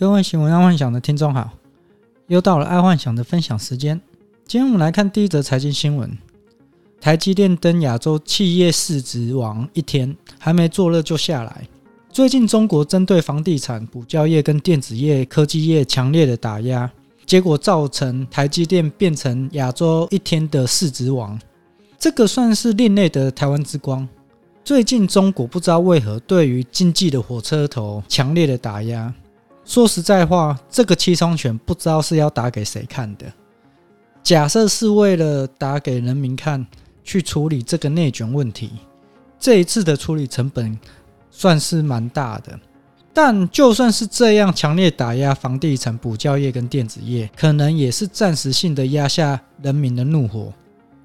各位新闻爱幻想的听众好，又到了爱幻想的分享时间。今天我们来看第一则财经新闻：台积电登亚洲企业市值王一天，还没坐热就下来。最近中国针对房地产、补教业跟电子业、科技业强烈的打压，结果造成台积电变成亚洲一天的市值王。这个算是另类的台湾之光。最近中国不知道为何对于经济的火车头强烈的打压。说实在话，这个七伤拳不知道是要打给谁看的。假设是为了打给人民看，去处理这个内卷问题，这一次的处理成本算是蛮大的。但就算是这样强烈打压房地产、补教业跟电子业，可能也是暂时性的压下人民的怒火。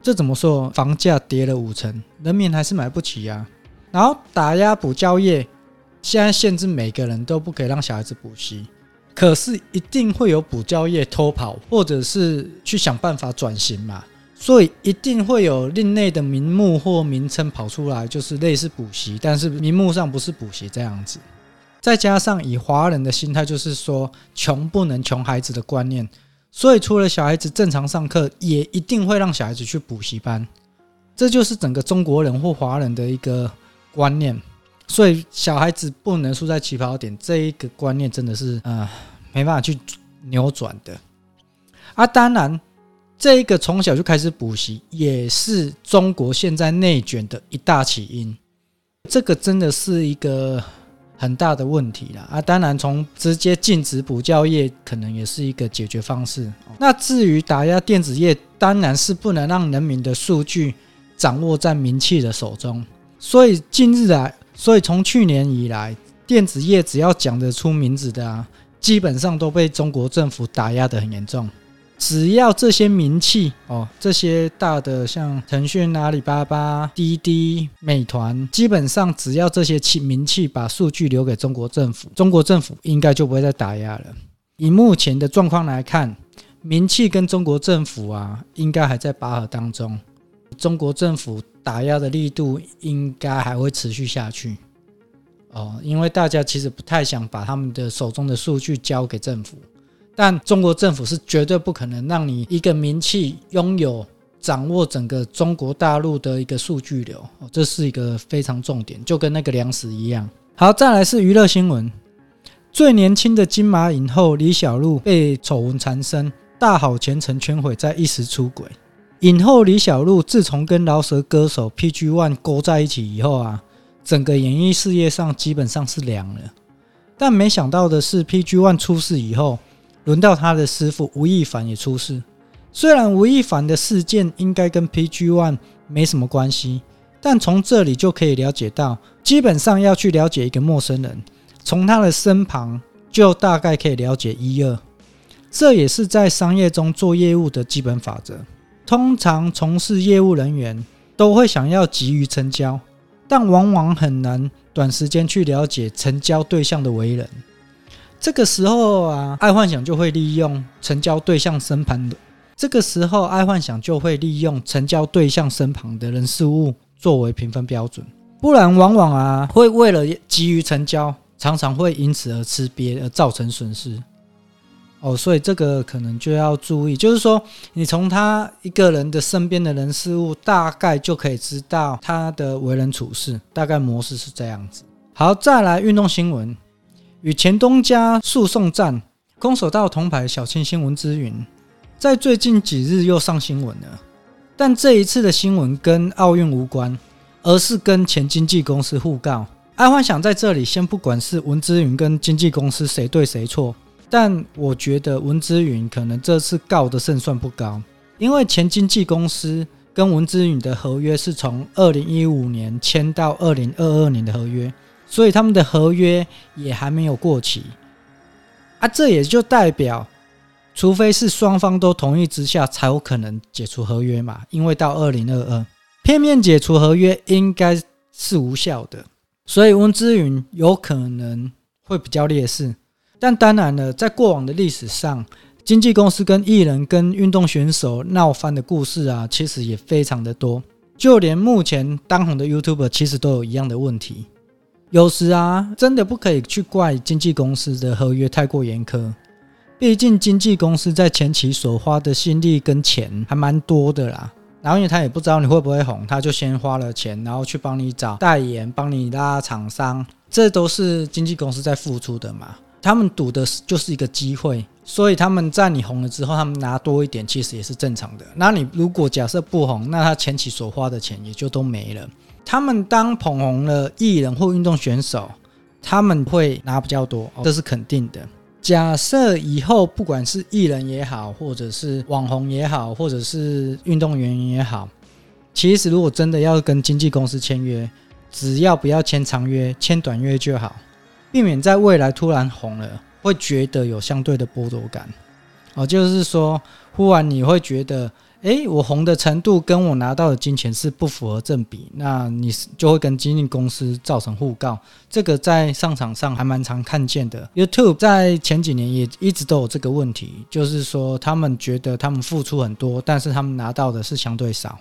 这怎么说？房价跌了五成，人民还是买不起呀。然后打压补教业。现在限制每个人都不可以让小孩子补习，可是一定会有补教业偷跑，或者是去想办法转型嘛，所以一定会有另类的名目或名称跑出来，就是类似补习，但是名目上不是补习这样子。再加上以华人的心态，就是说穷不能穷孩子的观念，所以除了小孩子正常上课，也一定会让小孩子去补习班，这就是整个中国人或华人的一个观念。所以小孩子不能输在起跑点，这一个观念真的是呃没办法去扭转的啊！当然，这一个从小就开始补习，也是中国现在内卷的一大起因。这个真的是一个很大的问题了啊！当然，从直接禁止补教业，可能也是一个解决方式。那至于打压电子业，当然是不能让人民的数据掌握在民企的手中。所以近日来。所以从去年以来，电子业只要讲得出名字的啊，基本上都被中国政府打压得很严重。只要这些名气哦，这些大的像腾讯、阿里巴巴、滴滴、美团，基本上只要这些气名气把数据留给中国政府，中国政府应该就不会再打压了。以目前的状况来看，名气跟中国政府啊，应该还在拔河当中。中国政府打压的力度应该还会持续下去哦，因为大家其实不太想把他们的手中的数据交给政府，但中国政府是绝对不可能让你一个民企拥有掌握整个中国大陆的一个数据流，这是一个非常重点，就跟那个粮食一样。好，再来是娱乐新闻，最年轻的金马影后李小璐被丑闻缠身，大好前程全毁，在一时出轨。影后李小璐自从跟饶舌歌手 PG One 勾在一起以后啊，整个演艺事业上基本上是凉了。但没想到的是，PG One 出事以后，轮到他的师傅吴亦凡也出事。虽然吴亦凡的事件应该跟 PG One 没什么关系，但从这里就可以了解到，基本上要去了解一个陌生人，从他的身旁就大概可以了解一二。这也是在商业中做业务的基本法则。通常从事业务人员都会想要急于成交，但往往很难短时间去了解成交对象的为人。这个时候啊，爱幻想就会利用成交对象身旁的。这个时候，爱幻想就会利用成交对象身旁的人事物作为评分标准。不然，往往啊会为了急于成交，常常会因此而吃瘪，而造成损失。哦，所以这个可能就要注意，就是说，你从他一个人的身边的人事物，大概就可以知道他的为人处事，大概模式是这样子。好，再来运动新闻，与前东家诉讼战，空手道铜牌小清新文之云，在最近几日又上新闻了，但这一次的新闻跟奥运无关，而是跟前经纪公司互告。爱幻想在这里先不管是文之云跟经纪公司谁对谁错。但我觉得文之云可能这次告的胜算不高，因为前经纪公司跟文之云的合约是从二零一五年签到二零二二年的合约，所以他们的合约也还没有过期啊。这也就代表，除非是双方都同意之下，才有可能解除合约嘛。因为到二零二二，片面解除合约应该是无效的，所以文之云有可能会比较劣势。但当然了，在过往的历史上，经纪公司跟艺人跟运动选手闹翻的故事啊，其实也非常的多。就连目前当红的 YouTuber，其实都有一样的问题。有时啊，真的不可以去怪经纪公司的合约太过严苛。毕竟经纪公司在前期所花的心力跟钱还蛮多的啦。然后因为他也不知道你会不会红，他就先花了钱，然后去帮你找代言，帮你拉厂商，这都是经纪公司在付出的嘛。他们赌的就是一个机会，所以他们在你红了之后，他们拿多一点，其实也是正常的。那你如果假设不红，那他前期所花的钱也就都没了。他们当捧红了艺人或运动选手，他们会拿比较多，这是肯定的。假设以后不管是艺人也好，或者是网红也好，或者是运动员也好，其实如果真的要跟经纪公司签约，只要不要签长约，签短约就好。避免在未来突然红了，会觉得有相对的剥夺感哦，就是说，忽然你会觉得，诶，我红的程度跟我拿到的金钱是不符合正比，那你就会跟经纪公司造成互告。这个在商场上还蛮常看见的。YouTube 在前几年也一直都有这个问题，就是说他们觉得他们付出很多，但是他们拿到的是相对少，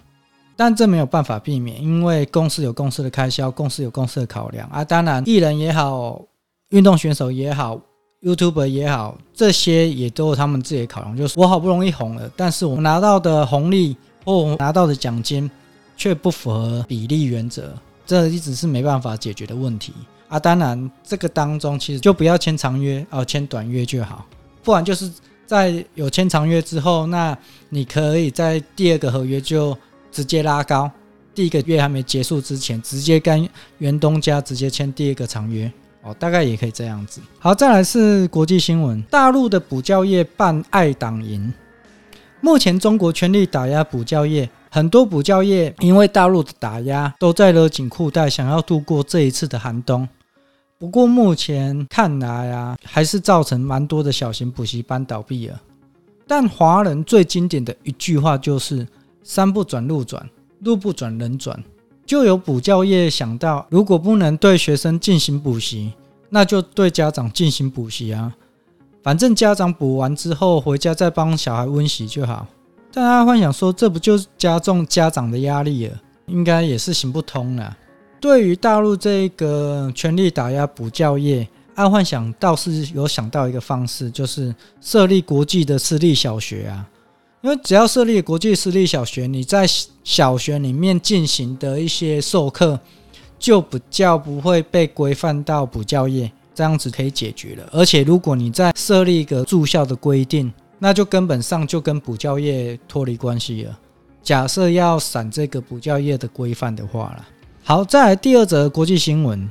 但这没有办法避免，因为公司有公司的开销，公司有公司的考量啊。当然，艺人也好。运动选手也好，YouTuber 也好，这些也都有他们自己的考量。就是我好不容易红了，但是我拿到的红利或我拿到的奖金却不符合比例原则，这一直是没办法解决的问题啊。当然，这个当中其实就不要签长约哦，签短约就好。不然就是在有签长约之后，那你可以在第二个合约就直接拉高，第一个月还没结束之前，直接跟原东家直接签第二个长约。哦，大概也可以这样子。好，再来是国际新闻。大陆的补教业办爱党营。目前中国全力打压补教业，很多补教业因为大陆的打压，都在勒紧裤带，想要度过这一次的寒冬。不过目前看来啊，还是造成蛮多的小型补习班倒闭了。但华人最经典的一句话就是“山不转路转，路不转人转”。就有补教业想到，如果不能对学生进行补习，那就对家长进行补习啊。反正家长补完之后回家再帮小孩温习就好。但阿幻想说，这不就是加重家长的压力了？应该也是行不通了。对于大陆这个全力打压补教业，阿幻想倒是有想到一个方式，就是设立国际的私立小学啊。因为只要设立国际私立小学，你在小学里面进行的一些授课，就比较不会被规范到补教业，这样子可以解决了。而且如果你再设立一个住校的规定，那就根本上就跟补教业脱离关系了。假设要闪这个补教业的规范的话了。好，再来第二则国际新闻：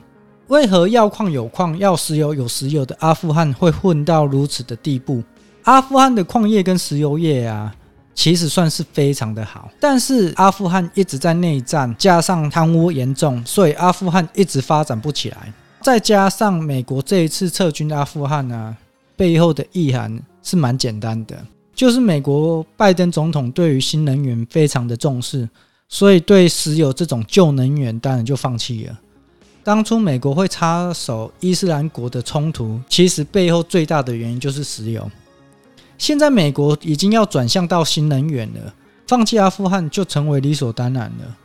为何要矿有矿，要石油有石油的阿富汗会混到如此的地步？阿富汗的矿业跟石油业啊。其实算是非常的好，但是阿富汗一直在内战，加上贪污严重，所以阿富汗一直发展不起来。再加上美国这一次撤军阿富汗呢、背后的意涵是蛮简单的，就是美国拜登总统对于新能源非常的重视，所以对石油这种旧能源当然就放弃了。当初美国会插手伊斯兰国的冲突，其实背后最大的原因就是石油。现在美国已经要转向到新能源了，放弃阿富汗就成为理所当然了。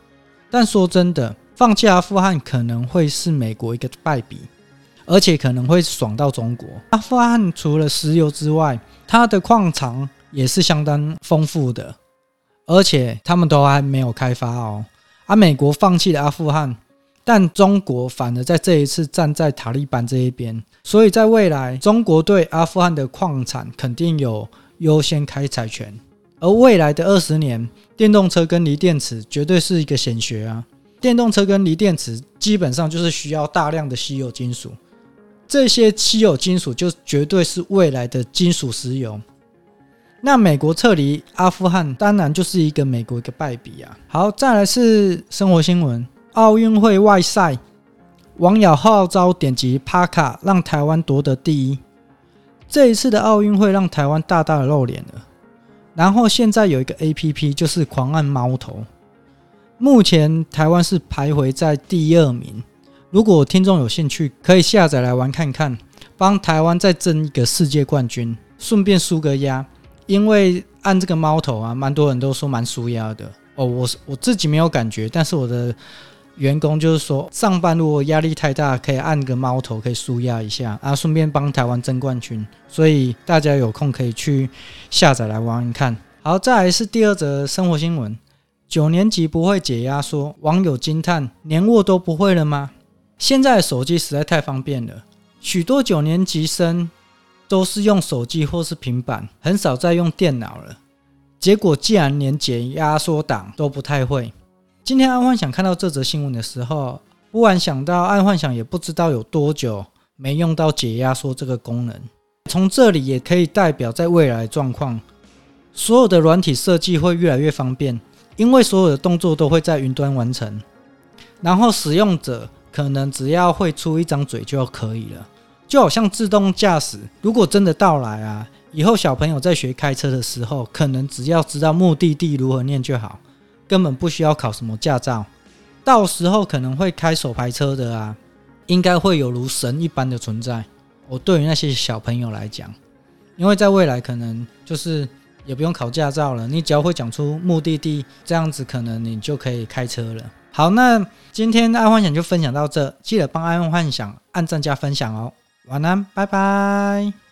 但说真的，放弃阿富汗可能会是美国一个败笔，而且可能会爽到中国。阿富汗除了石油之外，它的矿藏也是相当丰富的，而且他们都还没有开发哦。而、美国放弃了阿富汗。但中国反而在这一次站在塔利班这一边，所以在未来，中国对阿富汗的矿产肯定有优先开采权。而未来的二十年，电动车跟锂电池绝对是一个显学啊！电动车跟锂电池基本上就是需要大量的稀有金属，这些稀有金属就绝对是未来的金属石油。那美国撤离阿富汗，当然就是一个美国一个败笔啊！好，再来是生活新闻。奥运会外赛，网友号召点击帕卡，让台湾夺得第一。这一次的奥运会让台湾大大的露脸了。然后现在有一个 APP，就是狂按猫头。目前台湾是徘徊在第二名。如果听众有兴趣，可以下载来玩看看，帮台湾再争一个世界冠军，顺便输个压。因为按这个猫头啊，蛮多人都说蛮输压的哦。我我自己没有感觉，但是我的。员工就是说，上班如果压力太大，可以按个猫头，可以舒压一下啊，顺便帮台湾争冠军。所以大家有空可以去下载来玩玩看。好，再来是第二则生活新闻：九年级不会解压缩，网友惊叹，连握都不会了吗？现在手机实在太方便了，许多九年级生都是用手机或是平板，很少再用电脑了。结果竟然连解压缩档都不太会。今天安幻想看到这则新闻的时候，忽然想到安幻想也不知道有多久没用到解压缩这个功能。从这里也可以代表在未来状况，所有的软体设计会越来越方便，因为所有的动作都会在云端完成，然后使用者可能只要会出一张嘴就可以了。就好像自动驾驶，如果真的到来啊，以后小朋友在学开车的时候，可能只要知道目的地如何念就好。根本不需要考什么驾照，到时候可能会开手牌车的啊，应该会有如神一般的存在。我对于那些小朋友来讲，因为在未来可能就是也不用考驾照了，你只要会讲出目的地，这样子可能你就可以开车了。好，那今天的爱幻想就分享到这，记得帮爱幻想按赞加分享哦。晚安，拜拜。